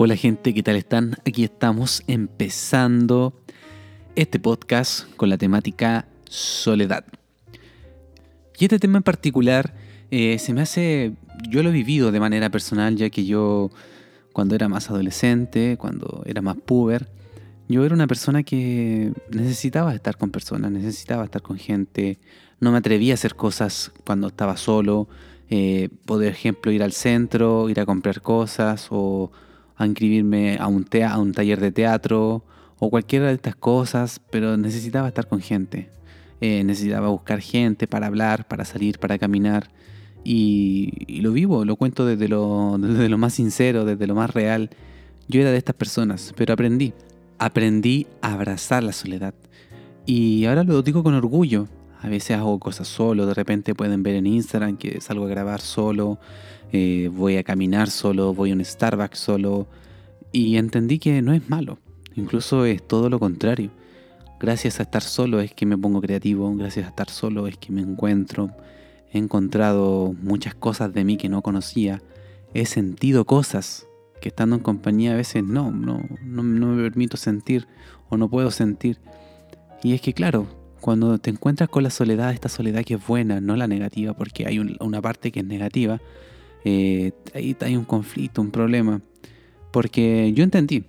Hola gente, ¿qué tal están? Aquí estamos empezando este podcast con la temática soledad. Y este tema en particular eh, se me hace, yo lo he vivido de manera personal, ya que yo cuando era más adolescente, cuando era más puber, yo era una persona que necesitaba estar con personas, necesitaba estar con gente, no me atrevía a hacer cosas cuando estaba solo, eh, por ejemplo ir al centro, ir a comprar cosas o a inscribirme a un, a un taller de teatro o cualquiera de estas cosas, pero necesitaba estar con gente. Eh, necesitaba buscar gente para hablar, para salir, para caminar. Y, lo vivo, lo cuento desde lo, desde lo más sincero, desde lo más real. Yo era de estas personas, pero aprendí. Aprendí a abrazar la soledad. Y ahora lo digo con orgullo. A veces hago cosas solo, de repente pueden ver en Instagram que salgo a grabar solo, eh, voy a caminar solo, voy a un Starbucks solo. Y entendí que no es malo, incluso es todo lo contrario. Gracias a estar solo es que me pongo creativo, gracias a estar solo es que me encuentro. He encontrado muchas cosas de mí que no conocía. He sentido cosas que estando en compañía a veces no, no, no, me permito sentir o no puedo sentir. Y es que claro, cuando te encuentras con la soledad, esta soledad que es buena, no la negativa, porque hay una parte que es negativa, eh, ahí hay un conflicto, un problema. Porque yo entendí,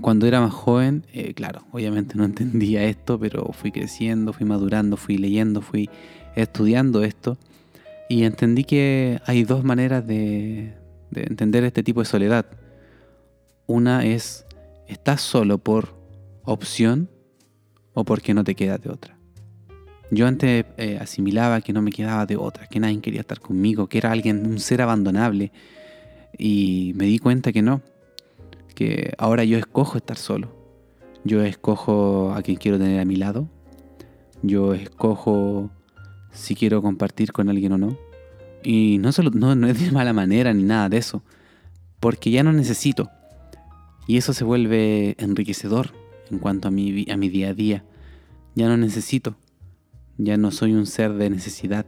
cuando era más joven, eh, claro, obviamente no entendía esto, pero fui creciendo, fui madurando, fui leyendo, fui estudiando esto y entendí que hay dos maneras de, de entender este tipo de soledad. Una es, estás solo por opción o porque no te queda de otra. Yo antes eh, asimilaba que no me quedaba de otra, que nadie quería estar conmigo, que era alguien, un ser abandonable. Y me di cuenta que no, que ahora yo escojo estar solo. Yo escojo a quien quiero tener a mi lado. Yo escojo si quiero compartir con alguien o no. Y no, solo, no, no es de mala manera ni nada de eso, porque ya no necesito. Y eso se vuelve enriquecedor en cuanto a mi, a mi día a día. Ya no necesito, ya no soy un ser de necesidad.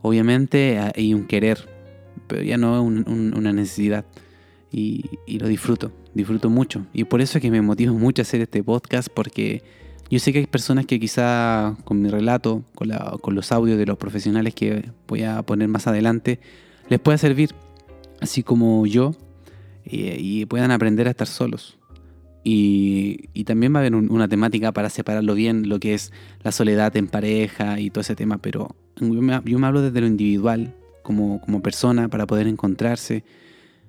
Obviamente hay un querer, pero ya no es una necesidad. Y, y, lo disfruto, disfruto mucho. Y por eso es que me motiva mucho hacer este podcast, porque yo sé que hay personas que quizá con mi relato, con, con los audios de los profesionales que voy a poner más adelante, les pueda servir, así como yo, y, puedan aprender a estar solos. Y, también va a haber una temática para separarlo bien, lo que es la soledad en pareja y todo ese tema, pero yo me, hablo desde lo individual, como, como persona, para poder encontrarse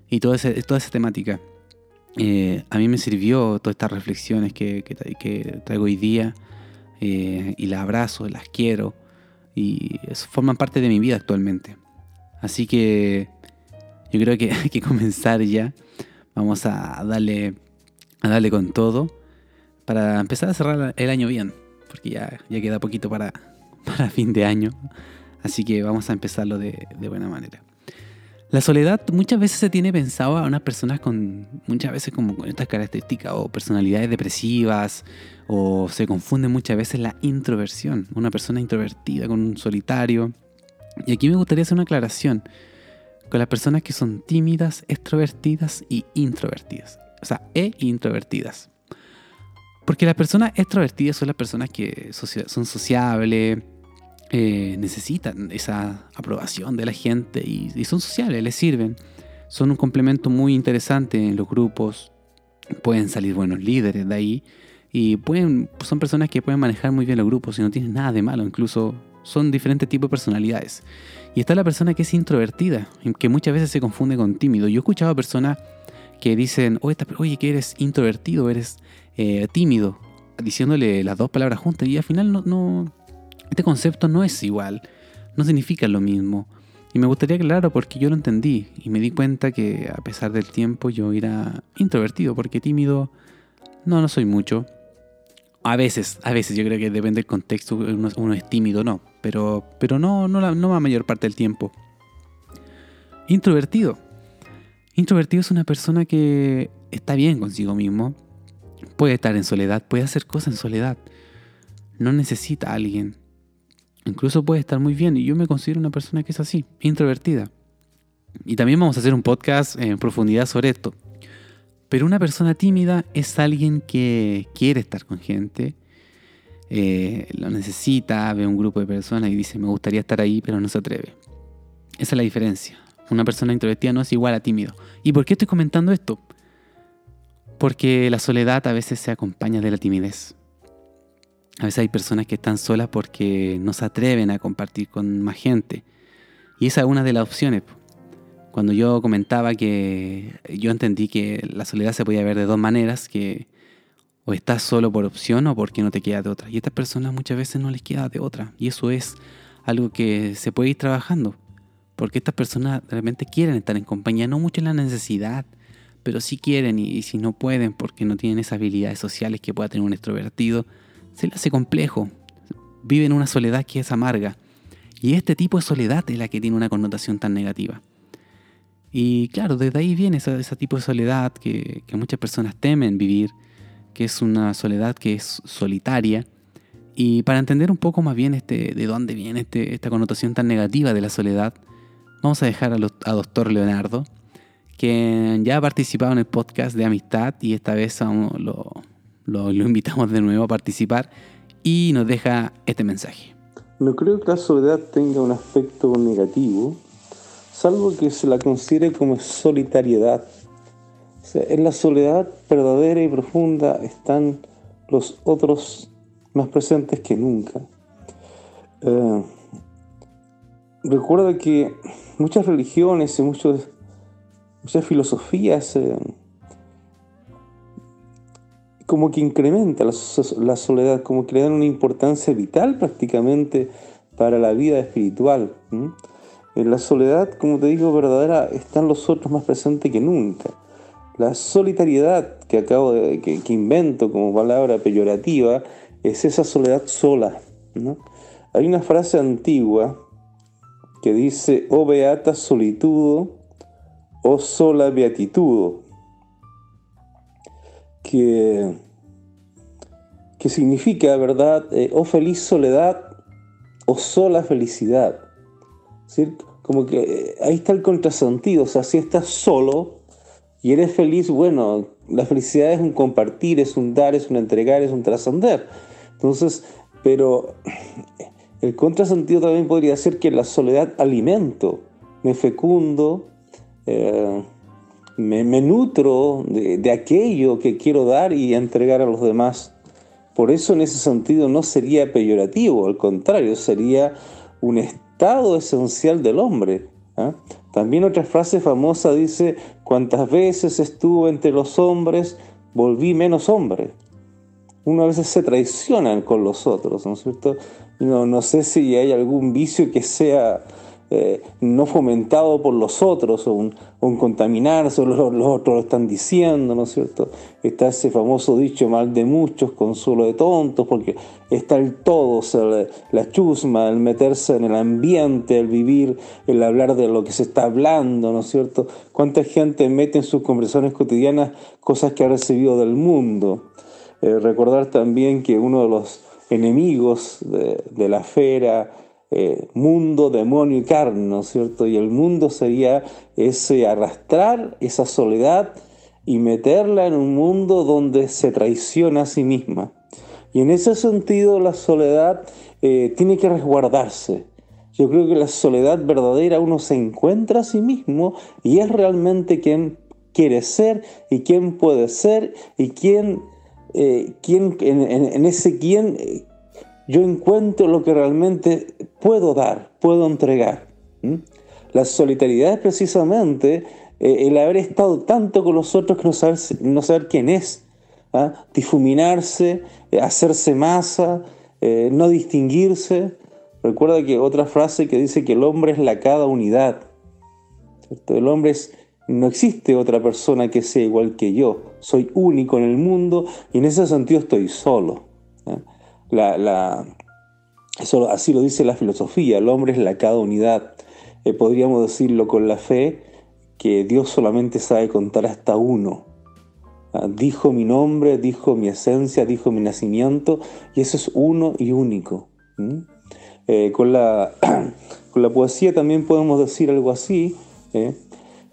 y toda esa temática. Eh, a mí me sirvió todas estas reflexiones que, traigo hoy día eh, y las abrazo, las quiero y forman parte de mi vida actualmente. Así que yo creo que hay que comenzar ya. Vamos a darle, a darle con todo para empezar a cerrar el año bien, porque ya, ya queda poquito para, para fin de año. Así que vamos a empezarlo de buena manera. La soledad muchas veces se tiene pensado a unas personas con muchas veces como con estas características o personalidades depresivas o se confunde muchas veces la introversión, una persona introvertida con un solitario. Y aquí me gustaría hacer una aclaración con las personas que son tímidas, extrovertidas y introvertidas. O sea, e introvertidas. Porque las personas extrovertidas son las personas que son sociables, eh, necesitan esa aprobación de la gente y, son sociales, les sirven. Son un complemento muy interesante en los grupos. Pueden salir buenos líderes de ahí. Y pueden, son personas que pueden manejar muy bien los grupos y no tienen nada de malo. Incluso son diferentes tipos de personalidades. Y está la persona que es introvertida, que muchas veces se confunde con tímido. Yo he escuchado a personas que dicen, oye, que eres introvertido, eres eh, tímido, diciéndole las dos palabras juntas y al final no, no, este concepto no es igual, no significa lo mismo. Y me gustaría aclararlo porque yo lo entendí y me di cuenta que a pesar del tiempo yo era introvertido, porque tímido no, no soy mucho. A veces, a veces yo creo que depende del contexto, uno, es tímido, no, pero, pero no, no, la, no la mayor parte del tiempo. Introvertido. Introvertido es una persona que está bien consigo mismo, puede estar en soledad, puede hacer cosas en soledad, no necesita a alguien, Incluso puede estar muy bien y yo me considero una persona que es así, introvertida. Y también vamos a hacer un podcast en profundidad sobre esto. Pero una persona tímida es alguien que quiere estar con gente, eh, lo necesita, ve un grupo de personas y dice, me gustaría estar ahí, pero no se atreve. Esa es la diferencia. Una persona introvertida no es igual a tímido. ¿Y por qué estoy comentando esto? Porque la soledad a veces se acompaña de la timidez. A veces hay personas que están solas porque no se atreven a compartir con más gente. Y esa es una de las opciones. Cuando yo comentaba que yo entendí que la soledad se podía ver de dos maneras, que o estás solo por opción o porque no te queda de otra. Y a estas personas muchas veces no les queda de otra. Y eso es algo que se puede ir trabajando. Porque estas personas realmente quieren estar en compañía, no mucho en la necesidad, pero sí quieren y, si no pueden porque no tienen esas habilidades sociales que pueda tener un extrovertido, se les hace complejo. Viven una soledad que es amarga. Y este tipo de soledad es la que tiene una connotación tan negativa. Y claro, desde ahí viene ese, tipo de soledad que, que muchas personas temen vivir que es una soledad que es solitaria. Y para entender un poco más bien este, de dónde viene este, esta connotación tan negativa de la soledad, vamos a dejar a, doctor Leonardo, que ya ha participado en el podcast de amistad y esta vez lo, invitamos de nuevo a participar y nos deja este mensaje. No creo que la soledad tenga un aspecto negativo, salvo que se la considere como solitariedad en la soledad verdadera y profunda están los otros más presentes que nunca. Eh, recuerda que muchas religiones y muchas filosofías eh, como que incrementan la, soledad, como que le dan una importancia vital prácticamente para la vida espiritual. En la soledad, como te digo, verdadera, están los otros más presentes que nunca. La solitariedad que acabo de, que, invento como palabra peyorativa es esa soledad sola. Hay una frase antigua que dice, oh, beata solitudo, o oh, sola beatitudo, que, que significa, ¿verdad?, eh, oh, feliz soledad, o sola felicidad. Como que eh, ahí está el contrasentido, o sea, si estás solo, y eres feliz, bueno, la felicidad es un compartir, es un dar, es un entregar, es un trascender. Entonces, pero el contrasentido también podría ser que la soledad alimento, me fecundo, eh, me, nutro de, aquello que quiero dar y entregar a los demás. Por eso en ese sentido no sería peyorativo, al contrario, sería un estado esencial del hombre. ¿ah? También otra frase famosa dice, cuantas veces estuve entre los hombres, volví menos hombre. Uno a veces se traiciona con los otros, ¿no es cierto? No, no sé si hay algún vicio que sea eh, no fomentado por los otros o un, contaminarse, o los, otros lo están diciendo, ¿no es cierto? Está ese famoso dicho mal de muchos, consuelo de tontos, porque está el todo, la, chusma, el meterse en el ambiente, el vivir, el hablar de lo que se está hablando, ¿no es cierto? ¿Cuánta gente mete en sus conversaciones cotidianas cosas que ha recibido del mundo? Eh, recordar también que uno de los enemigos de, la fera, eh, mundo, demonio y carne, ¿no es cierto? Y el mundo sería ese arrastrar esa soledad y meterla en un mundo donde se traiciona a sí misma. Y en ese sentido la soledad eh, tiene que resguardarse. Yo creo que la soledad verdadera uno se encuentra a sí mismo y es realmente quien quiere ser y quién puede ser y quién, eh, quién en, ese quién yo encuentro lo que realmente puedo dar, puedo entregar. La solidaridad es precisamente eh, el haber estado tanto con los otros que no saber, no saber quién es, ¿ah? difuminarse, eh, hacerse masa, eh, no distinguirse. Recuerda que otra frase que dice que el hombre es la cada unidad. El hombre es, no existe otra persona que sea igual que yo. Soy único en el mundo y en ese sentido estoy solo. Eso, así lo dice la filosofía, el hombre es la cada unidad. Eh, podríamos decirlo con la fe, que Dios solamente sabe contar hasta uno. Ah, dijo mi nombre, dijo mi esencia, dijo mi nacimiento, y eso es uno y único. Eh, con, la, poesía también podemos decir algo así. ¿eh?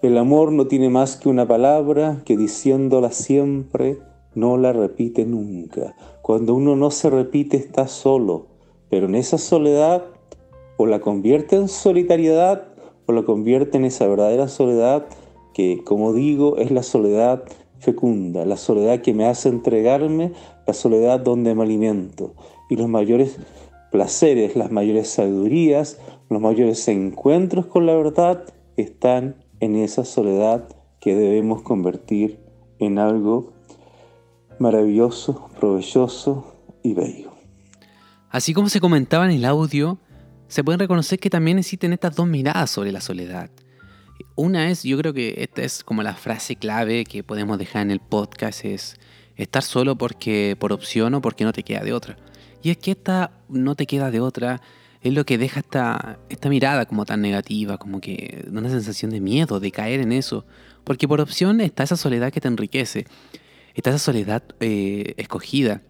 El amor no tiene más que una palabra que diciéndola siempre no la repite nunca. Cuando uno no se repite está solo, pero en esa soledad o la convierte en solitariedad o la convierte en esa verdadera soledad que, como digo, es la soledad fecunda, la soledad que me hace entregarme, la soledad donde me alimento. Y los mayores placeres, las mayores sabidurías, los mayores encuentros con la verdad están en esa soledad que debemos convertir en algo maravilloso, provechoso y bello. Así como se comentaba en el audio, se pueden reconocer que también existen estas dos miradas sobre la soledad. Una es, yo creo que esta es como la frase clave que podemos dejar en el podcast, es estar solo porque por opción o porque no te queda de otra. Y es que esta no te queda de otra es lo que deja esta, esta mirada como tan negativa, como que una sensación de miedo, de caer en eso. Porque por opción está esa soledad que te enriquece, está esa soledad eh, escogida,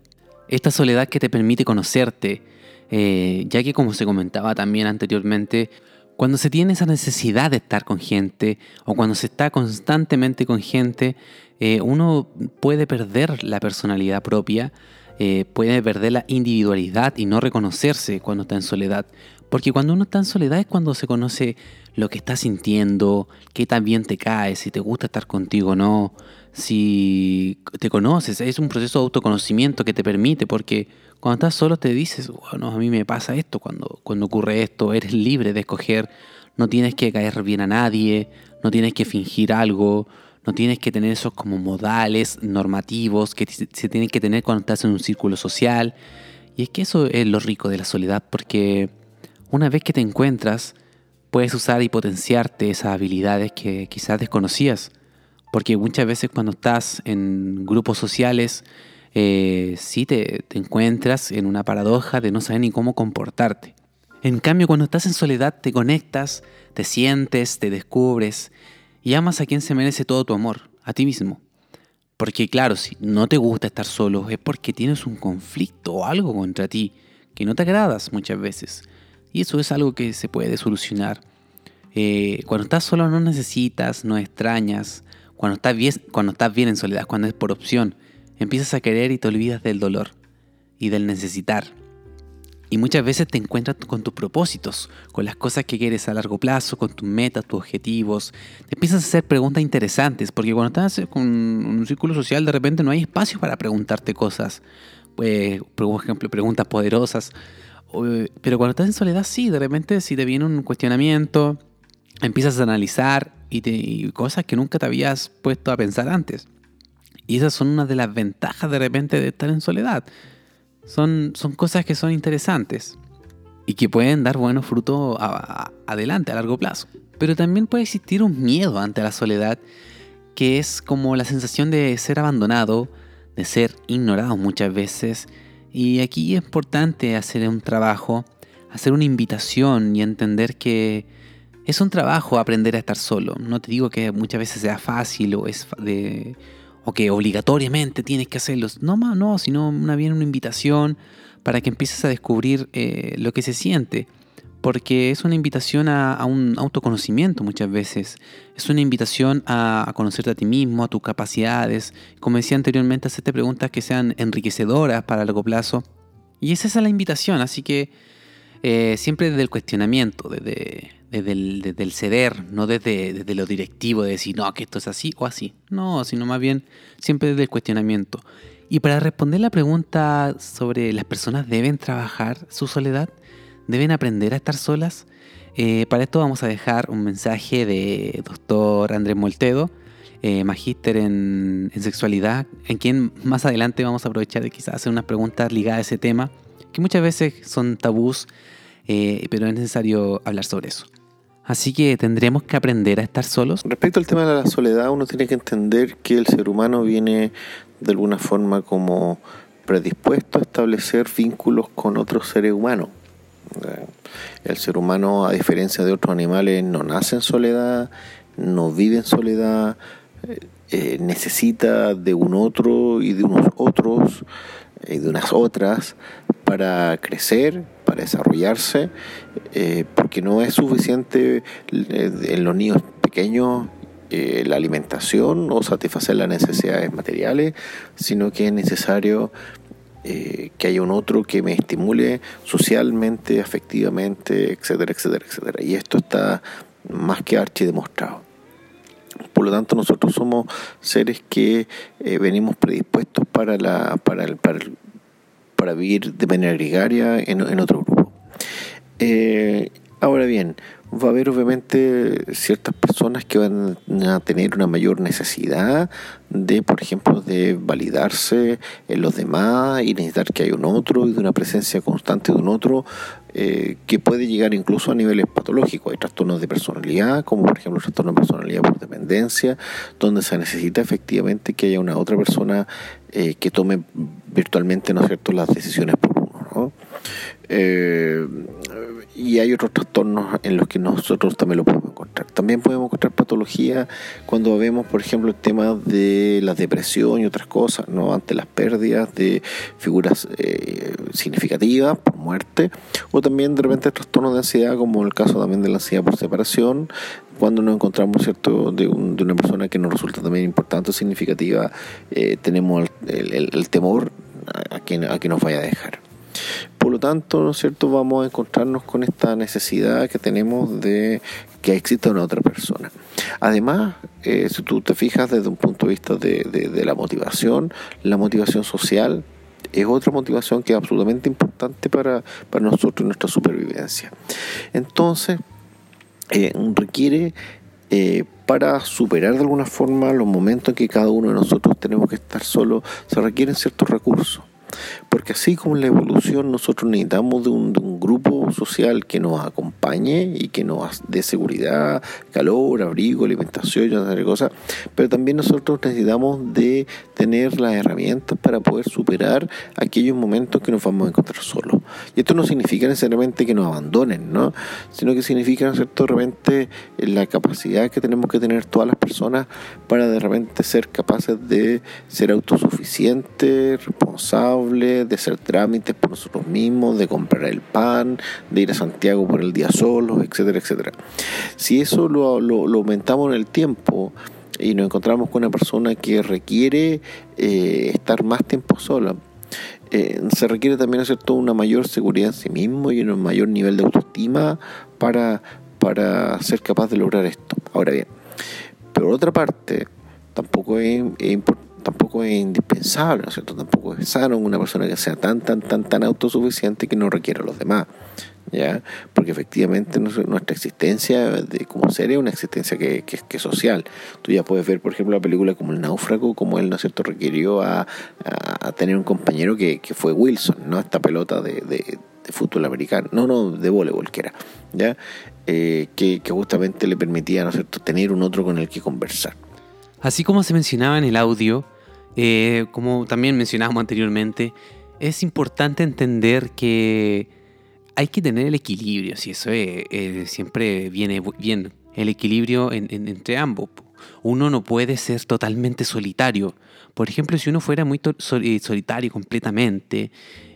esta soledad que te permite conocerte, eh, ya que como se comentaba también anteriormente, cuando se tiene esa necesidad de estar con gente o cuando se está constantemente con gente, eh, uno puede perder la personalidad propia eh, puede perder la individualidad y no reconocerse cuando está en soledad. Porque cuando uno está en soledad es cuando se conoce lo que está sintiendo, qué tan bien te cae, si te gusta estar contigo o no, si te conoces. Es un proceso de autoconocimiento que te permite, porque cuando estás solo te dices, bueno, a mí me pasa esto cuando, cuando ocurre esto, eres libre de escoger, no tienes que caer bien a nadie, no tienes que fingir algo, no tienes que tener esos como modales normativos que se tienen que tener cuando estás en un círculo social. Y es que eso es lo rico de la soledad, porque una vez que te encuentras, puedes usar y potenciarte esas habilidades que quizás desconocías. Porque muchas veces cuando estás en grupos sociales, eh, sí te, te encuentras en una paradoja de no saber ni cómo comportarte. En cambio, cuando estás en soledad, te conectas, te sientes, te descubres y amas a quien se merece todo tu amor, a ti mismo. Porque claro, si no te gusta estar solo es porque tienes un conflicto o algo contra ti que no te agradas muchas veces. Y eso es algo que se puede solucionar. Eh, cuando estás solo no necesitas, no extrañas. Cuando estás, bien, cuando estás bien en soledad, cuando es por opción, empiezas a querer y te olvidas del dolor y del necesitar. Y muchas veces te encuentras con tus propósitos, con las cosas que quieres a largo plazo, con tus metas, tus objetivos. Te empiezas a hacer preguntas interesantes, porque cuando estás con un círculo social de repente no hay espacio para preguntarte cosas. Pues, por ejemplo, preguntas poderosas. Pero cuando estás en soledad, sí, de repente si te viene un cuestionamiento, empiezas a analizar y, y cosas que nunca te habías puesto a pensar antes. Y esas son una de las ventajas de repente de estar en soledad son, son cosas que son interesantes y que pueden dar buenos frutos adelante a largo plazo. Pero también puede existir un miedo ante la soledad, que es como la sensación de ser abandonado, de ser ignorado muchas veces. Y aquí es importante hacer un trabajo, hacer una invitación y entender que es un trabajo aprender a estar solo. No te digo que muchas veces sea fácil o es de o que obligatoriamente tienes que hacerlos. No, no, sino una bien una invitación para que empieces a descubrir eh, lo que se siente. Porque es una invitación a, un autoconocimiento muchas veces. Es una invitación a, conocerte a ti mismo, a tus capacidades. Como decía anteriormente, hacerte preguntas que sean enriquecedoras para largo plazo. Y esa es la invitación. Así que eh, siempre desde el cuestionamiento, desde, desde el, ceder, no desde, lo directivo de decir, no, que esto es así o así. No, sino más bien siempre desde el cuestionamiento. Y para responder la pregunta sobre las personas deben trabajar su soledad, deben aprender a estar solas, eh, para esto vamos a dejar un mensaje de doctor Andrés Moltedo, eh, magíster en, sexualidad, en quien más adelante vamos a aprovechar de quizás hacer unas preguntas ligadas a ese tema, que muchas veces son tabús, eh, pero es necesario hablar sobre eso. Así que tendremos que aprender a estar solos. Respecto al tema de la soledad, uno tiene que entender que el ser humano viene de alguna forma como predispuesto a establecer vínculos con otros seres humanos. El ser humano, a diferencia de otros animales, no nace en soledad, no vive en soledad, eh, necesita de un otro y de unos otros y de unas otras para crecer, para desarrollarse, eh, porque no es suficiente eh, en los niños pequeños eh, la alimentación o satisfacer las necesidades materiales, sino que es necesario eh, que haya un otro que me estimule socialmente, afectivamente, etcétera, etcétera, etcétera. Y esto está más que archi demostrado. Por lo tanto, nosotros somos seres que eh, venimos predispuestos para, la, para, el, para, para vivir de manera gregaria en, en otro grupo. Eh, ahora bien, va a haber obviamente ciertas personas que van a tener una mayor necesidad de, por ejemplo, de validarse en los demás y necesitar que haya un otro y de una presencia constante de un otro eh, que puede llegar incluso a niveles patológicos. Hay trastornos de personalidad, como por ejemplo el trastorno de personalidad por dependencia, donde se necesita efectivamente que haya una otra persona eh, que tome virtualmente, ¿no cierto?, las decisiones por uno, ¿no? Eh, y hay otros trastornos en los que nosotros también lo podemos También podemos encontrar patología cuando vemos, por ejemplo, el tema de la depresión y otras cosas, ¿no? ante las pérdidas de figuras eh, significativas por muerte, o también de repente trastornos de ansiedad, como el caso también de la ansiedad por separación, cuando nos encontramos cierto de, de una persona que nos resulta también importante o significativa, eh, tenemos el, el, temor a que, a que nos vaya a dejar. Por lo tanto, ¿no es cierto?, vamos a encontrarnos con esta necesidad que tenemos de que exista una otra persona. Además, eh, si tú te fijas desde un punto de vista de, la motivación, la motivación social es otra motivación que es absolutamente importante para, para nosotros y nuestra supervivencia. Entonces, eh, requiere eh, para superar de alguna forma los momentos en que cada uno de nosotros tenemos que estar solo, se requieren ciertos recursos. Porque así como la evolución nosotros necesitamos de un, de un, grupo social que nos acompañe y que nos dé seguridad, calor, abrigo, alimentación y otras cosas, pero también nosotros necesitamos de tener las herramientas para poder superar aquellos momentos que nos vamos a encontrar solos. Y esto no significa necesariamente que nos abandonen, ¿no? sino que significa, ¿no cierto?, de repente la capacidad que tenemos que tener todas las personas para de repente ser capaces de ser autosuficientes, responsables, de hacer trámites por nosotros mismos, de comprar el pan, de ir a Santiago por el día solo, etcétera, etcétera. Si eso lo, lo, aumentamos en el tiempo y nos encontramos con una persona que requiere eh, estar más tiempo sola, eh, se requiere también toda una mayor seguridad en sí mismo y un mayor nivel de autoestima para, para ser capaz de lograr esto. Ahora bien, por otra parte, tampoco es, es tampoco es indispensable, ¿no es cierto? Tampoco es sano una persona que sea tan, tan, tan, tan autosuficiente que no requiera a los demás, ¿ya? Porque efectivamente nuestra existencia de, como ser es una existencia que, que, es social. Tú ya puedes ver, por ejemplo, la película como El náufrago, como él, ¿no es cierto?, requirió a, a, tener un compañero que, que, fue Wilson, ¿no? Esta pelota de fútbol americano, no, no, de voleibol que era, ¿ya? Eh, que, que justamente le permitía, ¿no es cierto?, tener un otro con el que conversar. Así como se mencionaba en el audio, eh, como también mencionábamos anteriormente, es importante entender que hay que tener el equilibrio, si eso es, eh, siempre viene bien, el equilibrio en, en, entre ambos. Uno no puede ser totalmente solitario. Por ejemplo, si uno fuera muy solitario completamente,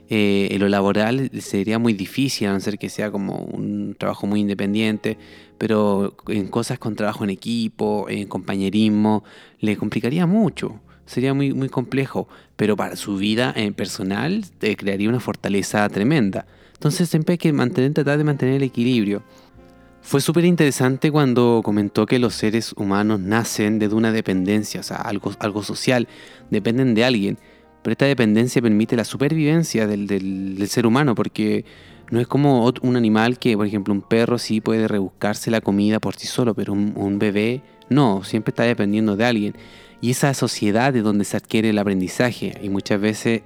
eh, en lo laboral sería muy difícil, a no ser que sea como un trabajo muy independiente, pero en cosas con trabajo en equipo, en compañerismo, le complicaría mucho. Sería muy, muy complejo, pero para su vida eh, personal te crearía una fortaleza tremenda. Entonces siempre hay que mantener, tratar de mantener el equilibrio. Fue súper interesante cuando comentó que los seres humanos nacen de una dependencia, o sea, algo, algo social, dependen de alguien. Pero esta dependencia permite la supervivencia del, del, del ser humano, porque no es como un animal que, por ejemplo, un perro sí puede rebuscarse la comida por sí solo, pero un, bebé no, siempre está dependiendo de alguien. Y esa sociedad de donde se adquiere el aprendizaje, y muchas veces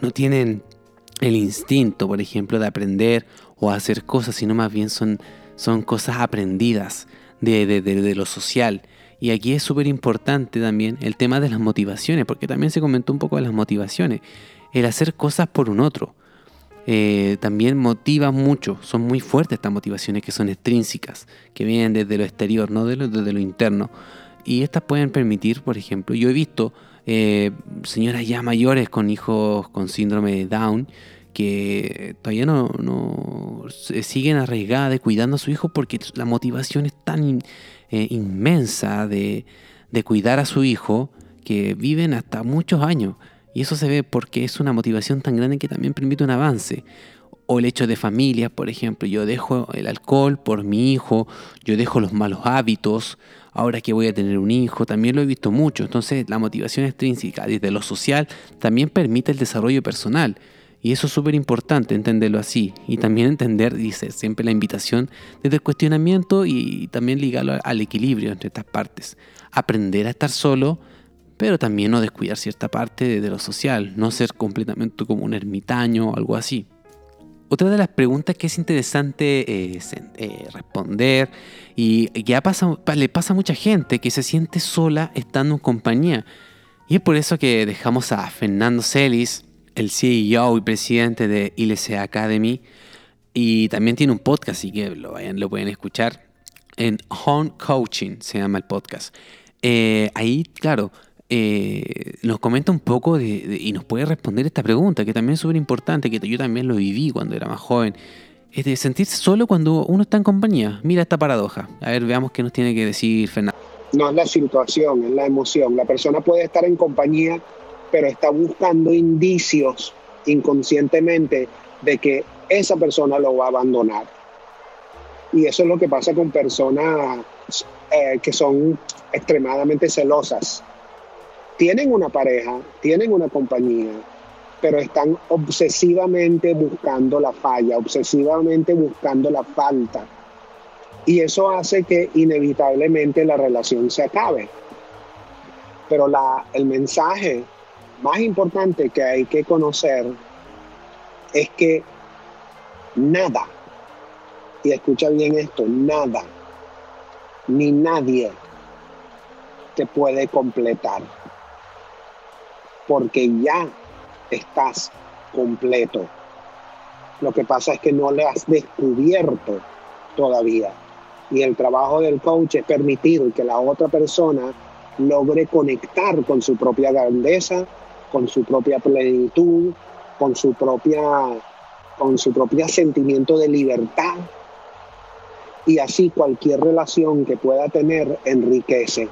no tienen el instinto, por ejemplo, de aprender o hacer cosas, sino más bien son, son cosas aprendidas de, de, de, de lo social. Y aquí es súper importante también el tema de las motivaciones, porque también se comentó un poco de las motivaciones. El hacer cosas por un otro. Eh, también motiva mucho, son muy fuertes estas motivaciones que son extrínsecas, que vienen desde lo exterior, no de lo, desde lo interno. Y estas pueden permitir, por ejemplo, yo he visto eh, señoras ya mayores con hijos con síndrome de Down que todavía no, no siguen arraigadas cuidando a su hijo porque la motivación es tan eh, inmensa de, de cuidar a su hijo que viven hasta muchos años. Y eso se ve porque es una motivación tan grande que también permite un avance. O el hecho de familia, por ejemplo, yo dejo el alcohol por mi hijo, yo dejo los malos hábitos, ahora que voy a tener un hijo, también lo he visto mucho. Entonces la motivación extrínseca desde lo social también permite el desarrollo personal. Y eso es súper importante entenderlo así. Y también entender, dice siempre la invitación, desde el cuestionamiento y también ligarlo al equilibrio entre estas partes. Aprender a estar solo, pero también no descuidar cierta parte de, lo social, no ser completamente como un ermitaño o algo así. Otra de las preguntas que es interesante eh, eh, responder y que pasa, le pasa a mucha gente que se siente sola estando en compañía. Y es por eso que dejamos a Fernando Celis, el CEO y presidente de ILC Academy, y también tiene un podcast, así que lo pueden escuchar en Home Coaching, se llama el podcast. Eh, ahí, claro, eh, nos comenta un poco de, y nos puede responder esta pregunta, que también es súper importante, que yo también lo viví cuando era más joven. De sentirse solo cuando uno está en compañía. Mira esta paradoja. A ver, veamos qué nos tiene que decir Fernando. No es la situación, es la emoción. La persona puede estar en compañía, pero está buscando indicios inconscientemente de que esa persona lo va a abandonar. Y eso es lo que pasa con personas eh, que son extremadamente celosas tienen una pareja, tienen una compañía, pero están obsesivamente buscando la falla, obsesivamente buscando la falta. Y eso hace que inevitablemente la relación se acabe. Pero la, el mensaje más importante que hay que conocer es que nada, y escucha bien esto, nada, ni nadie te puede completar porque ya estás completo. Lo que pasa es que no le has descubierto todavía. Y el trabajo del coach es permitir que la otra persona logre conectar con su propia grandeza, con su propia plenitud, con su propia con su propio sentimiento de libertad. Y así cualquier relación que pueda tener enriquece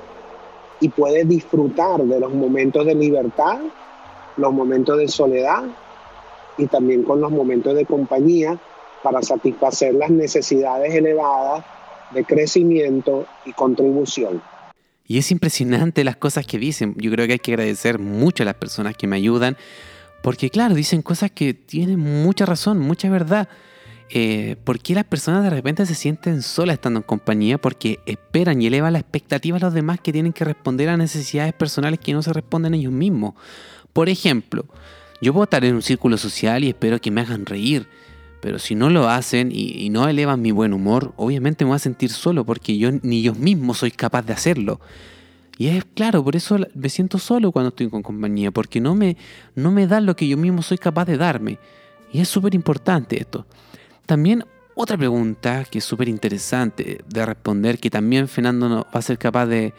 y puede disfrutar de los momentos de libertad, los momentos de soledad y también con los momentos de compañía para satisfacer las necesidades elevadas de crecimiento y contribución. Y es impresionante las cosas que dicen. Yo creo que hay que agradecer mucho a las personas que me ayudan, porque claro, dicen cosas que tienen mucha razón, mucha verdad. Eh, ¿por qué las personas de repente se sienten solas estando en compañía? Porque esperan y elevan la expectativa a los demás que tienen que responder a necesidades personales que no se responden ellos mismos. Por ejemplo, yo puedo estar en un círculo social y espero que me hagan reír, pero si no lo hacen y, no elevan mi buen humor, obviamente me voy a sentir solo porque yo ni yo mismo soy capaz de hacerlo. Y es claro, por eso me siento solo cuando estoy con compañía, porque no me, no me dan lo que yo mismo soy capaz de darme. Y es súper importante esto. También otra pregunta que es súper interesante de responder, que también Fernando va a ser capaz de,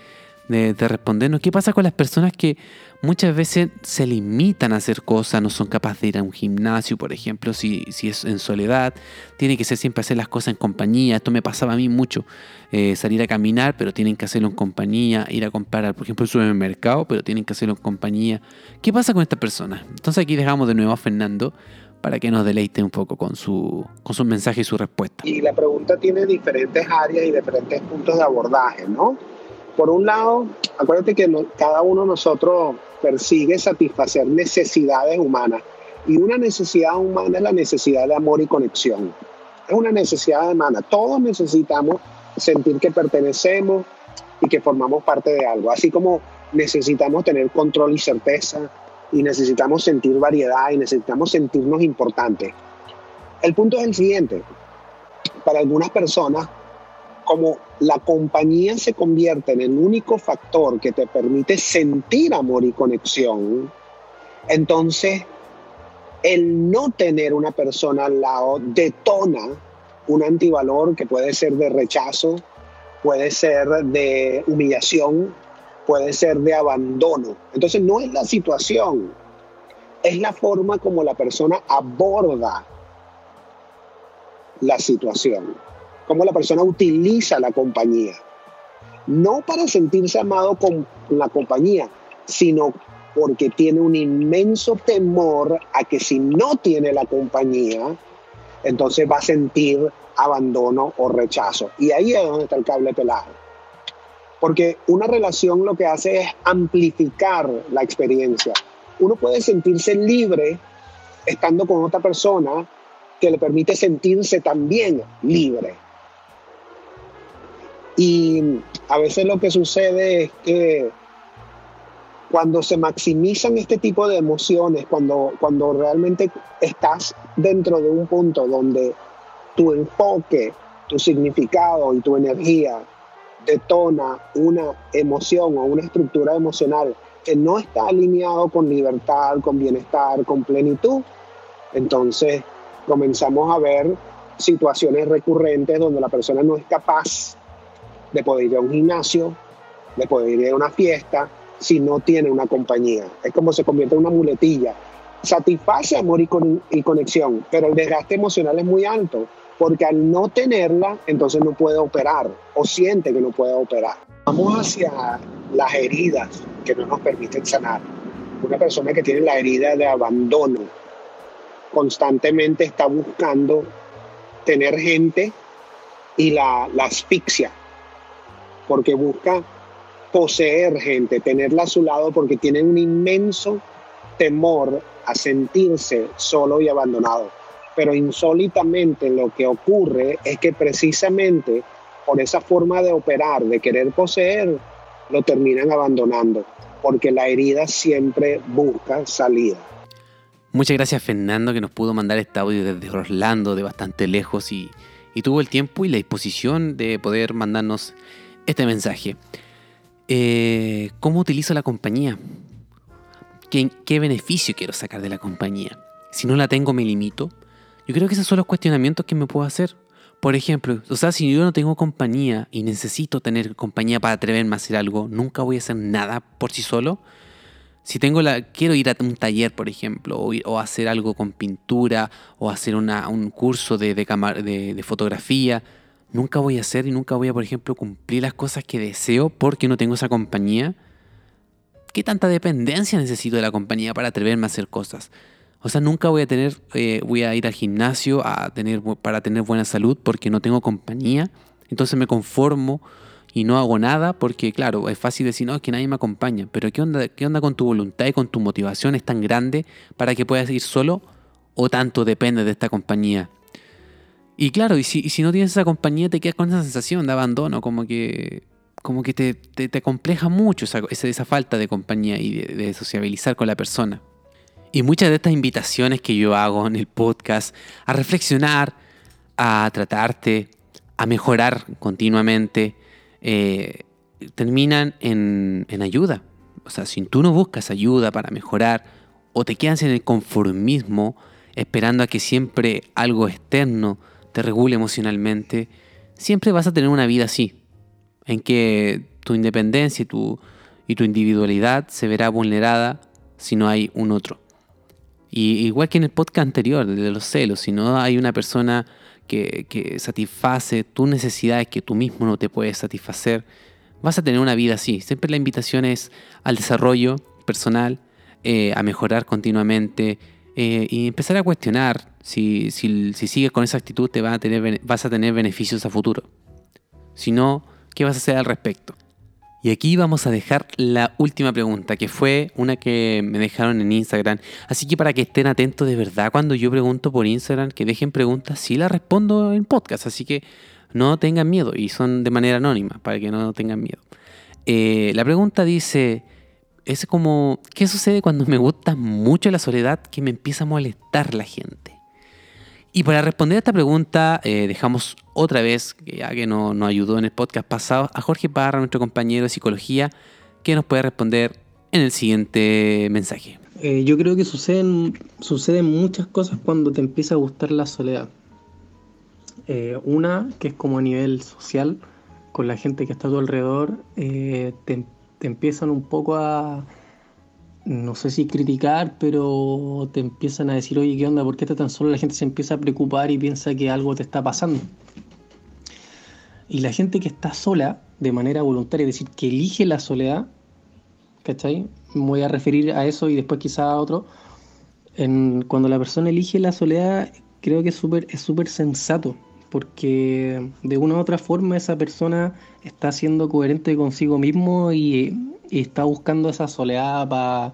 respondernos. ¿Qué pasa con las personas que muchas veces se limitan a hacer cosas, no son capaces de ir a un gimnasio, por ejemplo, si, si es en soledad, tiene que ser siempre hacer las cosas en compañía. Esto me pasaba a mí mucho, eh, salir a caminar, pero tienen que hacerlo en compañía, ir a comprar, por ejemplo, el supermercado, pero tienen que hacerlo en compañía. ¿Qué pasa con estas personas? Entonces aquí dejamos de nuevo a Fernando para que nos deleite un poco con su, con su mensaje y su respuesta. Y la pregunta tiene diferentes áreas y diferentes puntos de abordaje, ¿no? Por un lado, acuérdate que cada uno de nosotros persigue satisfacer necesidades humanas. Y una necesidad humana es la necesidad de amor y conexión. Es una necesidad humana. Todos necesitamos sentir que pertenecemos y que formamos parte de algo. Así como necesitamos tener control y certeza, y necesitamos sentir variedad y necesitamos sentirnos importantes. El punto es el siguiente. Para algunas personas, como la compañía se convierte en el único factor que te permite sentir amor y conexión, entonces el no tener una persona al lado detona un antivalor que puede ser de rechazo, puede ser de humillación, puede ser de abandono. Entonces no es la situación, es la forma como la persona aborda la situación, cómo la persona utiliza la compañía. No para sentirse amado con la compañía, sino porque tiene un inmenso temor a que si no tiene la compañía, entonces va a sentir abandono o rechazo. Y ahí es donde está el cable pelado. Porque una relación lo que hace es amplificar la experiencia. Uno puede sentirse libre estando con otra persona que le permite sentirse también libre. Y a veces lo que sucede es que cuando se maximizan este tipo de emociones, cuando, cuando realmente estás dentro de un punto donde tu enfoque, tu significado y tu energía detona una emoción o una estructura emocional que no está alineado con libertad, con bienestar, con plenitud, entonces comenzamos a ver situaciones recurrentes donde la persona no es capaz de poder ir a un gimnasio, de poder ir a una fiesta, si no tiene una compañía. Es como se convierte en una muletilla. Satisface amor y, y conexión, pero el desgaste emocional es muy alto, porque al no tenerla, entonces no puede operar o siente que no puede operar. Vamos hacia las heridas que no nos permiten sanar. Una persona que tiene la herida de abandono constantemente está buscando tener gente y la, la asfixia, porque busca poseer gente, tenerla a su lado porque tiene un inmenso temor a sentirse solo y abandonado. Pero insólitamente lo que ocurre es que precisamente por esa forma de operar, de querer poseer, lo terminan abandonando, porque la herida siempre busca salida. Muchas gracias Fernando que nos pudo mandar este audio desde Orlando, de bastante lejos, y, tuvo el tiempo y la disposición de poder mandarnos este mensaje. Eh, ¿Cómo utilizo la compañía? ¿Qué, ¿Qué beneficio quiero sacar de la compañía? Si no la tengo, me limito. Yo creo que esos son los cuestionamientos que me puedo hacer. Por ejemplo, o sea, si yo no tengo compañía y necesito tener compañía para atreverme a hacer algo, nunca voy a hacer nada por sí solo. Si tengo la, quiero ir a un taller, por ejemplo, o, hacer algo con pintura, o hacer un curso de, de, de fotografía, nunca voy a hacer y nunca voy a, por ejemplo, cumplir las cosas que deseo porque no tengo esa compañía. ¿Qué tanta dependencia necesito de la compañía para atreverme a hacer cosas? O sea, nunca voy a tener, eh, voy a ir al gimnasio para tener buena salud porque no tengo compañía. Entonces me conformo y no hago nada porque, claro, es fácil decir, no, es que nadie me acompaña. Pero ¿qué onda, ¿qué onda con tu voluntad y con tu motivación? ¿Es tan grande para que puedas ir solo o tanto depende de esta compañía? Y claro, y si, no tienes esa compañía, te quedas con esa sensación de abandono, como que, como que te, te, compleja mucho esa, falta de compañía y de, sociabilizar con la persona. Y muchas de estas invitaciones que yo hago en el podcast a reflexionar, a tratarte, a mejorar continuamente, eh, terminan en, en ayuda. O sea, si tú no buscas ayuda para mejorar o te quedas en el conformismo esperando a que siempre algo externo te regule emocionalmente, siempre vas a tener una vida así, en que tu independencia y tu, y tu individualidad se verá vulnerada si no hay un otro. Y igual que en el podcast anterior, de los celos, si no hay una persona que, que satisface tus necesidades que tú mismo no te puedes satisfacer, vas a tener una vida así. Siempre la invitación es al desarrollo personal, eh, a mejorar continuamente eh, y empezar a cuestionar si, si, sigues con esa actitud, te a tener, vas a tener beneficios a futuro. Si no, ¿qué vas a hacer al respecto? Y aquí vamos a dejar la última pregunta, que fue una que me dejaron en Instagram. Así que para que estén atentos de verdad, cuando yo pregunto por Instagram, que dejen preguntas, sí las respondo en podcast. Así que no tengan miedo y son de manera anónima, para que no tengan miedo. Eh, la pregunta dice, es como, ¿qué sucede cuando me gusta mucho la soledad que me empieza a molestar la gente? Y para responder a esta pregunta, eh, dejamos otra vez, ya que nos no ayudó en el podcast pasado, a Jorge Parra, nuestro compañero de psicología, que nos puede responder en el siguiente mensaje. Eh, yo creo que suceden, suceden muchas cosas cuando te empieza a gustar la soledad. Eh, una, que es como a nivel social, con la gente que está a tu alrededor, te, te, empiezan un poco a, no sé si criticar, pero te empiezan a decir, oye, ¿qué onda? ¿Por qué estás tan solo? La gente se empieza a preocupar y piensa que algo te está pasando. Y la gente que está sola de manera voluntaria, es decir, que elige la soledad, ¿cachai? Me voy a referir a eso y después quizá a otro. Cuando la persona elige la soledad, creo que es súper es súper sensato, porque de una u otra forma esa persona está siendo coherente consigo mismo y, y está buscando esa soledad para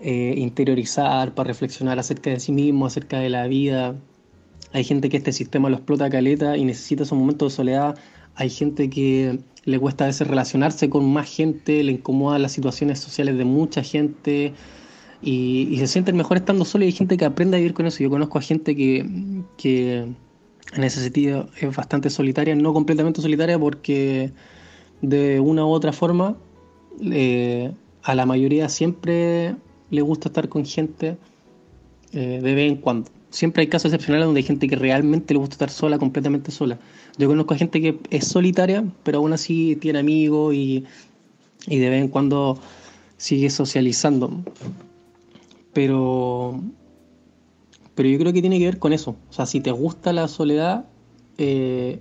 eh, interiorizar, para reflexionar acerca de sí mismo, acerca de la vida. Hay gente que este sistema lo explota caleta y necesita esos momentos de soledad. Hay gente que le cuesta a veces relacionarse con más gente, le incomoda las situaciones sociales de mucha gente y, se sienten mejor estando solo y hay gente que aprende a vivir con eso. Yo conozco a gente que, que en ese sentido es bastante solitaria, no completamente solitaria porque de una u otra forma eh, a la mayoría siempre le gusta estar con gente eh, de vez en cuando. Siempre hay casos excepcionales donde hay gente que realmente le gusta estar sola, completamente sola. Yo conozco a gente que es solitaria, pero aún así tiene amigos y, y de vez en cuando sigue socializando. Pero, pero yo creo que tiene que ver con eso. O sea, si te gusta la soledad, eh,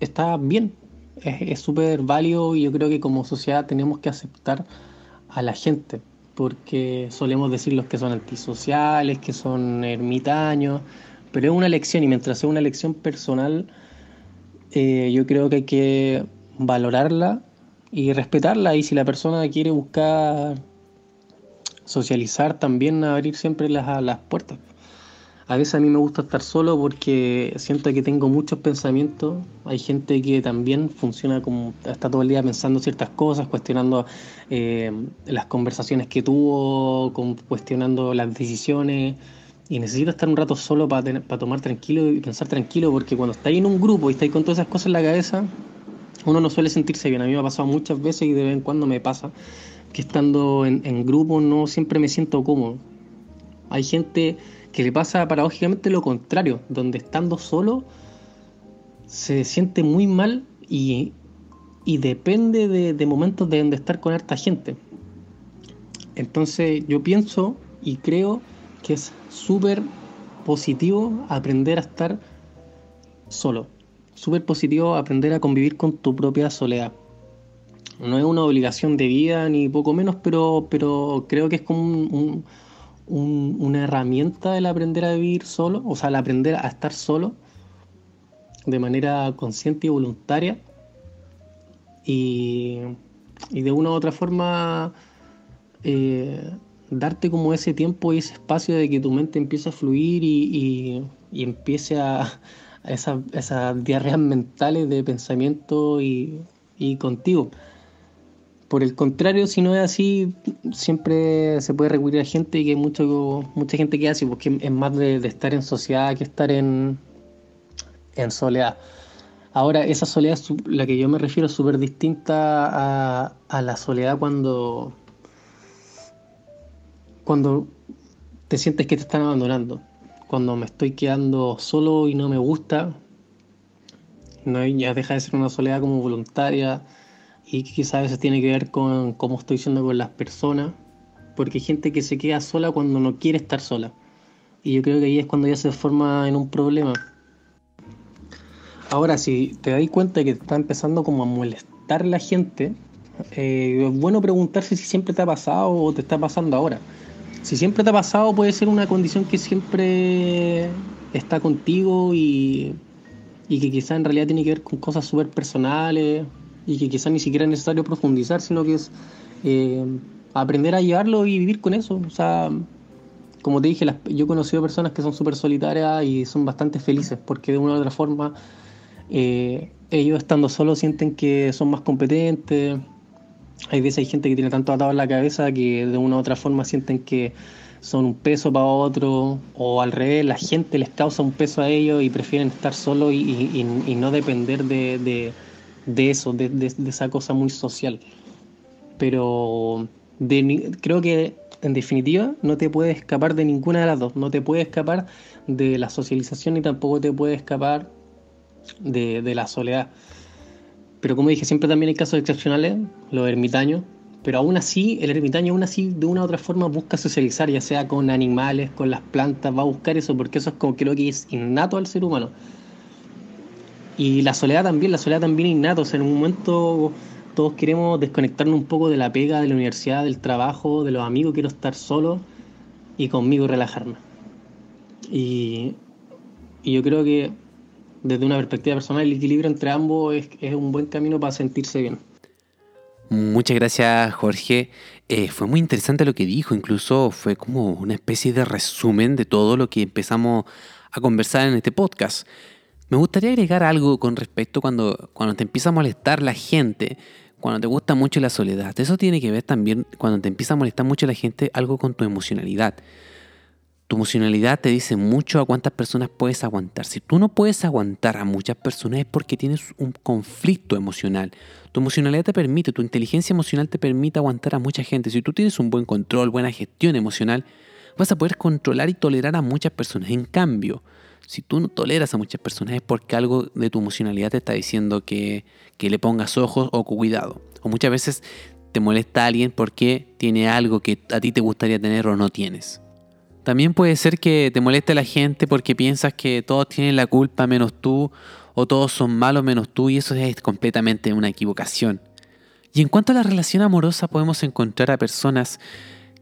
está bien, es súper válido y yo creo que como sociedad tenemos que aceptar a la gente, porque solemos decir los que son antisociales, que son ermitaños, pero es una elección y mientras sea una elección personal, eh, yo creo que hay que valorarla y respetarla y si la persona quiere buscar socializar, también abrir siempre las, las puertas. A veces a mí me gusta estar solo porque siento que tengo muchos pensamientos. Hay gente que también funciona como está todo el día pensando ciertas cosas, cuestionando eh, las conversaciones que tuvo, cuestionando las decisiones. Y necesito estar un rato solo para, para tomar tranquilo y pensar tranquilo porque cuando estáis en un grupo y estáis con todas esas cosas en la cabeza, uno no suele sentirse bien. A mí me ha pasado muchas veces y de vez en cuando me pasa que estando en, en grupo no siempre me siento cómodo. Hay gente que le pasa paradójicamente lo contrario, donde estando solo se siente muy mal y, y depende de, de, momentos de, de estar con harta gente. Entonces yo pienso y creo que es súper positivo aprender a estar solo. Súper positivo aprender a convivir con tu propia soledad. No es una obligación de vida ni poco menos, pero, pero creo que es como un, un un, una herramienta el aprender a vivir solo, o sea, el aprender a estar solo de manera consciente y voluntaria y, de una u otra forma eh, darte como ese tiempo y ese espacio de que tu mente empiece a fluir y, empiece a, esas esa diarreas mentales de pensamiento y, y contigo. Por el contrario, si no es así, siempre se puede recurrir a gente y que mucho, mucha gente que hace, porque es más de, de estar en sociedad que estar en, en soledad. Ahora, esa soledad, la que yo me refiero, es súper distinta a, a, la soledad cuando, cuando te sientes que te están abandonando. Cuando me estoy quedando solo y no me gusta, no, ya deja de ser una soledad como voluntaria y quizás a veces tiene que ver con cómo estoy siendo con las personas, porque hay gente que se queda sola cuando no quiere estar sola. Y yo creo que ahí es cuando ya se forma en un problema. Ahora, si te das cuenta que está empezando como a molestar la gente, eh, es bueno preguntarse si siempre te ha pasado o te está pasando ahora. Si siempre te ha pasado, puede ser una condición que siempre está contigo y, y que quizás en realidad tiene que ver con cosas súper personales y que quizás ni siquiera es necesario profundizar, sino que es eh, aprender a llevarlo y vivir con eso. O sea, como te dije, yo he conocido personas que son súper solitarias y son bastante felices porque de una u otra forma eh, ellos estando solos sienten que son más competentes. Hay veces hay gente que tiene tanto atado en la cabeza que de una u otra forma sienten que son un peso para otro o al revés, la gente les causa un peso a ellos y prefieren estar solos y, no depender de, de de eso, de, de, esa cosa muy social. Pero de, creo que en definitiva no te puedes escapar de ninguna de las dos. No te puedes escapar de la socialización y tampoco te puedes escapar de, de la soledad. Pero como dije, siempre también hay casos excepcionales, los ermitaños, pero aún así, el ermitaño aún así de una u otra forma busca socializar, ya sea con animales, con las plantas, va a buscar eso, porque eso es como creo que es innato al ser humano. Y la soledad también, la soledad también innato, o sea, en un momento todos queremos desconectarnos un poco de la pega, de la universidad, del trabajo, de los amigos, quiero estar solo y conmigo relajarme. Y, y yo creo que desde una perspectiva personal el equilibrio entre ambos es, es un buen camino para sentirse bien. Muchas gracias, Jorge. Eh, fue muy interesante lo que dijo, incluso fue como una especie de resumen de todo lo que empezamos a conversar en este podcast. Me gustaría agregar algo con respecto cuando, cuando te empieza a molestar la gente, cuando te gusta mucho la soledad. Eso tiene que ver también, cuando te empieza a molestar mucho la gente, algo con tu emocionalidad. Tu emocionalidad te dice mucho a cuántas personas puedes aguantar. Si tú no puedes aguantar a muchas personas es porque tienes un conflicto emocional. Tu emocionalidad te permite, tu inteligencia emocional te permite aguantar a mucha gente. Si tú tienes un buen control, buena gestión emocional, vas a poder controlar y tolerar a muchas personas. En cambio, si tú no toleras a muchas personas es porque algo de tu emocionalidad te está diciendo que, que le pongas ojos o cuidado. O muchas veces te molesta alguien porque tiene algo que a ti te gustaría tener o no tienes. También puede ser que te moleste la gente porque piensas que todos tienen la culpa menos tú o todos son malos menos tú y eso es completamente una equivocación. Y en cuanto a la relación amorosa podemos encontrar a personas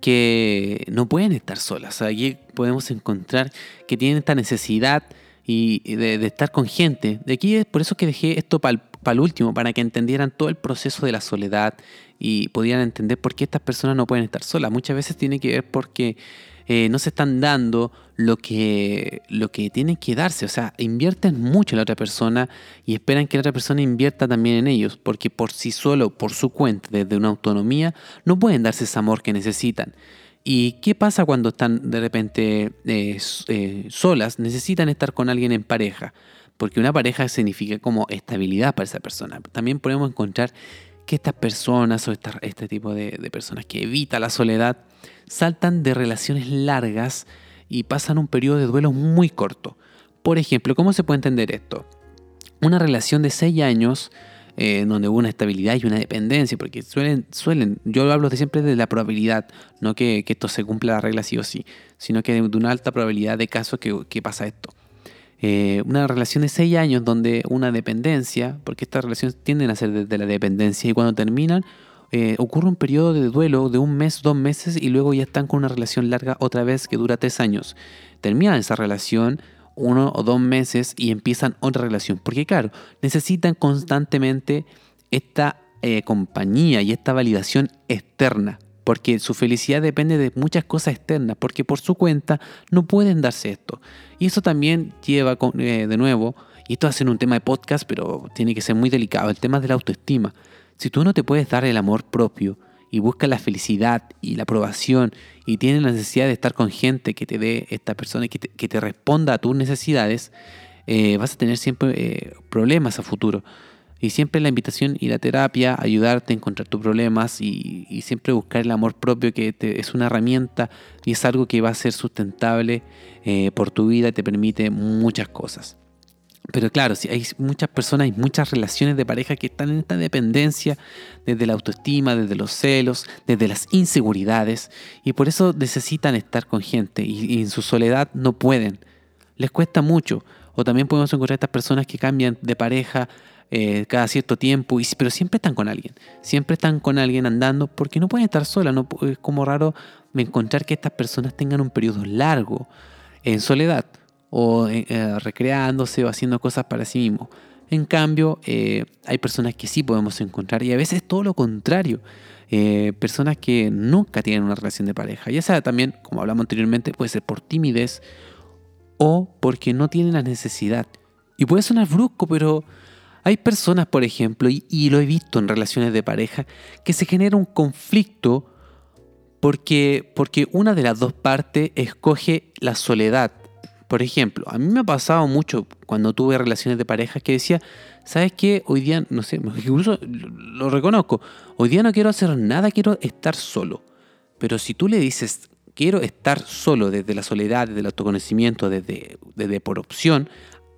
que no pueden estar solas. Aquí podemos encontrar que tienen esta necesidad y de, estar con gente. De aquí es por eso que dejé esto para el último, para que entendieran todo el proceso de la soledad y pudieran entender por qué estas personas no pueden estar solas. Muchas veces tiene que ver porque eh, no se están dando lo que, lo que tienen que darse. O sea, invierten mucho en la otra persona y esperan que la otra persona invierta también en ellos, porque por sí solo, por su cuenta, desde una autonomía, no pueden darse ese amor que necesitan. ¿Y qué pasa cuando están de repente eh, eh, solas? Necesitan estar con alguien en pareja, porque una pareja significa como estabilidad para esa persona. También podemos encontrar que estas personas o este tipo de, personas que evita la soledad saltan de relaciones largas y pasan un periodo de duelo muy corto. Por ejemplo, ¿cómo se puede entender esto? Una relación de 6 años eh, donde hubo una estabilidad y una dependencia, porque suelen, suelen, yo hablo siempre de la probabilidad, no que, esto se cumpla la regla sí o sí, sino que de una alta probabilidad de casos que, pasa esto. Eh, una relación de 6 años donde una dependencia, porque estas relaciones tienden a ser desde la dependencia y cuando terminan eh, ocurre un periodo de duelo de un mes, dos meses y luego ya están con una relación larga otra vez que dura tres años. Terminan esa relación uno o dos meses y empiezan otra relación. Porque claro, necesitan constantemente esta eh, compañía y esta validación externa. Porque su felicidad depende de muchas cosas externas. Porque por su cuenta no pueden darse esto. Y eso también lleva eh, de nuevo, y esto ser un tema de podcast, pero tiene que ser muy delicado, el tema de la autoestima. Si tú no te puedes dar el amor propio y buscas la felicidad y la aprobación y tienes la necesidad de estar con gente que te dé esta persona y que te, responda a tus necesidades, eh, vas a tener siempre eh, problemas a futuro. Y siempre la invitación y la terapia, ayudarte a encontrar tus problemas y, siempre buscar el amor propio, que es una herramienta y es algo que va a ser sustentable eh, por tu vida y te permite muchas cosas. Pero claro, si hay muchas personas, hay muchas relaciones de pareja que están en esta dependencia desde la autoestima, desde los celos, desde las inseguridades, y por eso necesitan estar con gente y, en su soledad no pueden. Les cuesta mucho. O también podemos encontrar estas personas que cambian de pareja eh, cada cierto tiempo, y, pero siempre están con alguien. Siempre están con alguien andando porque no pueden estar solas. No, es como raro encontrar que estas personas tengan un periodo largo en soledad o eh, eh, recreándose o haciendo cosas para sí mismo. En cambio, hay personas que sí podemos encontrar y a veces todo lo contrario. personas que nunca tienen una relación de pareja. Ya sea también, como hablamos anteriormente, puede ser por timidez o porque no tienen la necesidad. Y puede sonar brusco, pero hay personas, por ejemplo, y, lo he visto en relaciones de pareja, que se genera un conflicto porque, porque una de las dos partes escoge la soledad por ejemplo, a mí me ha pasado mucho cuando tuve relaciones de pareja que decía, ¿sabes qué? Hoy día, no sé, incluso lo reconozco, hoy día no quiero hacer nada, quiero estar solo. Pero si tú le dices, quiero estar solo desde la soledad, desde el autoconocimiento, desde, desde por opción,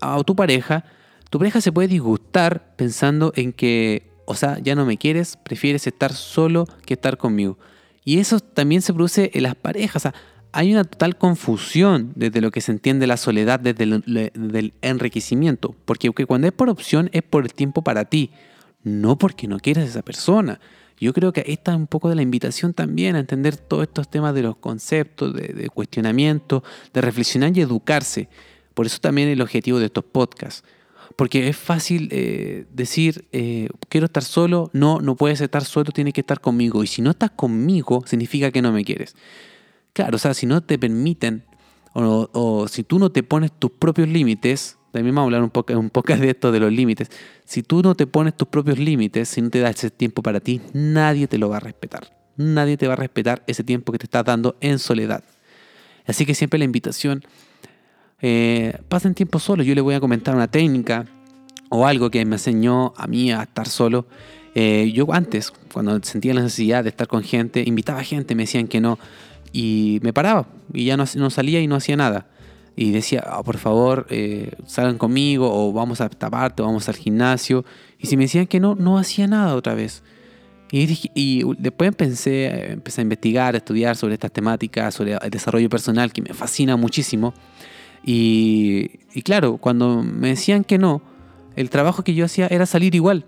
a tu pareja, tu pareja se puede disgustar pensando en que o sea, ya no me quieres, prefieres estar solo que estar conmigo. Y eso también se produce en las parejas. O sea, hay una total confusión desde lo que se entiende la soledad, desde el enriquecimiento. Porque cuando es por opción es por el tiempo para ti, no porque no quieras a esa persona. Yo creo que ahí está un poco de la invitación también a entender todos estos temas de los conceptos, de, cuestionamiento, de reflexionar y educarse. Por eso también el objetivo de estos podcasts. Porque es fácil eh, decir, eh, quiero estar solo, no, no puedes estar solo, tienes que estar conmigo. Y si no estás conmigo, significa que no me quieres. Claro, o sea, si no te permiten o, si tú no te pones tus propios límites, también vamos a hablar un poco, un poco de esto de los límites, si tú no te pones tus propios límites, si no te das ese tiempo para ti, nadie te lo va a respetar. Nadie te va a respetar ese tiempo que te estás dando en soledad. Así que siempre la invitación, eh, pasen tiempo solo. Yo les voy a comentar una técnica o algo que me enseñó a mí a estar solo. Eh, yo antes, cuando sentía la necesidad de estar con gente, invitaba a gente, me decían que no y me paraba y ya no, salía y no hacía nada. Y decía, ah, por favor, eh, salgan conmigo o vamos a taparte, o vamos al gimnasio. Y si me decían que no, no hacía nada otra vez. Y, y después empecé, empecé a investigar, a estudiar sobre estas temáticas, sobre el desarrollo personal, que me fascina muchísimo. Y, claro, cuando me decían que no, el trabajo que yo hacía era salir igual.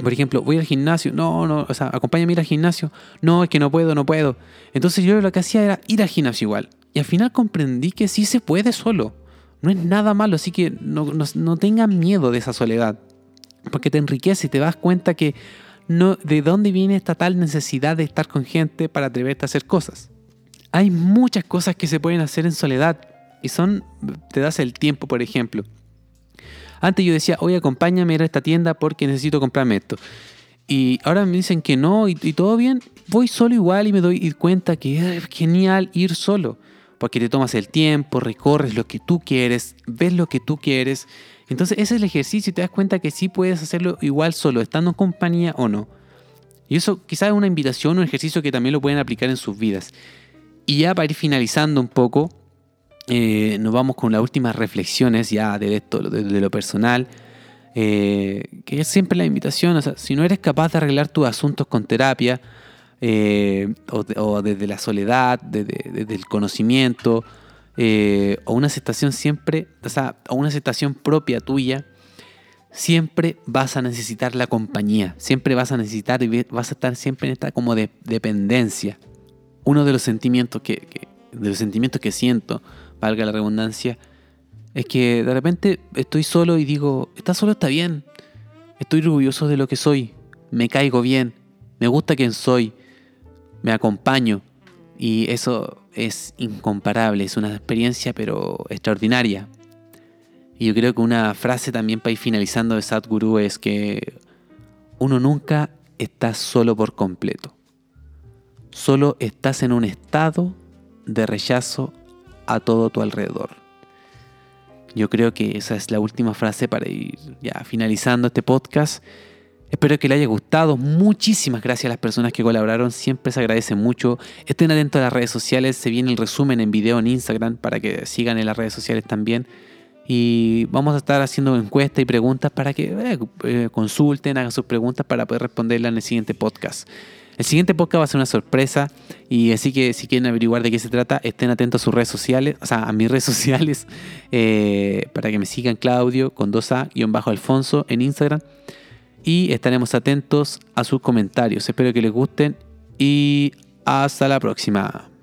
Por ejemplo, voy al gimnasio, no, no, o sea, acompáñame a ir al gimnasio, no, es que no puedo, no puedo. Entonces yo lo que hacía era ir al gimnasio igual. Y al final comprendí que sí se puede solo. No es nada malo, así que no, no, tengan miedo de esa soledad. Porque te enriquece y te das cuenta que no, de dónde viene esta tal necesidad de estar con gente para atreverte a hacer cosas. Hay muchas cosas que se pueden hacer en soledad y son, te das el tiempo, por ejemplo. Antes yo decía, oye, acompáñame a ir a esta tienda porque necesito comprarme esto. Y ahora me dicen que no y, todo bien. Voy solo igual y me doy cuenta que es genial ir solo. Porque te tomas el tiempo, recorres lo que tú quieres, ves lo que tú quieres. Entonces ese es el ejercicio y te das cuenta que sí puedes hacerlo igual solo, estando en compañía o no. Y eso quizás es una invitación, un ejercicio que también lo pueden aplicar en sus vidas. Y ya para ir finalizando un poco, eh, nos vamos con las últimas reflexiones ya de esto, de, lo personal, eh, que es siempre la invitación, o sea, si no eres capaz de arreglar tus asuntos con terapia, eh, o, desde la soledad, desde, el conocimiento, o una aceptación siempre, o sea, una aceptación propia tuya, siempre vas a necesitar la compañía, siempre vas a necesitar y vas a estar siempre en esta como de dependencia. Uno de los sentimientos que de los sentimientos que siento valga la redundancia, es que de repente estoy solo y digo, está solo está bien, estoy orgulloso de lo que soy, me caigo bien, me gusta quien soy, me acompaño y eso es incomparable, es una experiencia pero extraordinaria. Y yo creo que una frase también para ir finalizando de Sadhguru es que uno nunca está solo por completo. Solo estás en un estado de rechazo a todo tu alrededor. Yo creo que esa es la última frase para ir ya finalizando este podcast. Espero que le haya gustado. Muchísimas gracias a las personas que colaboraron. Siempre se agradece mucho. Estén atentos a las redes sociales. Se viene el resumen en video en Instagram para que sigan en las redes sociales también. Y vamos a estar haciendo encuestas y preguntas para que eh, eh, consulten, hagan sus preguntas para poder responderlas en el siguiente podcast. El siguiente podcast va a ser una sorpresa y así que si quieren averiguar de qué se trata, estén atentos a sus redes sociales, o sea, a mis redes sociales, eh, para que me sigan Claudio con 2A-Alfonso en Instagram y estaremos atentos a sus comentarios. Espero que les gusten y hasta la próxima.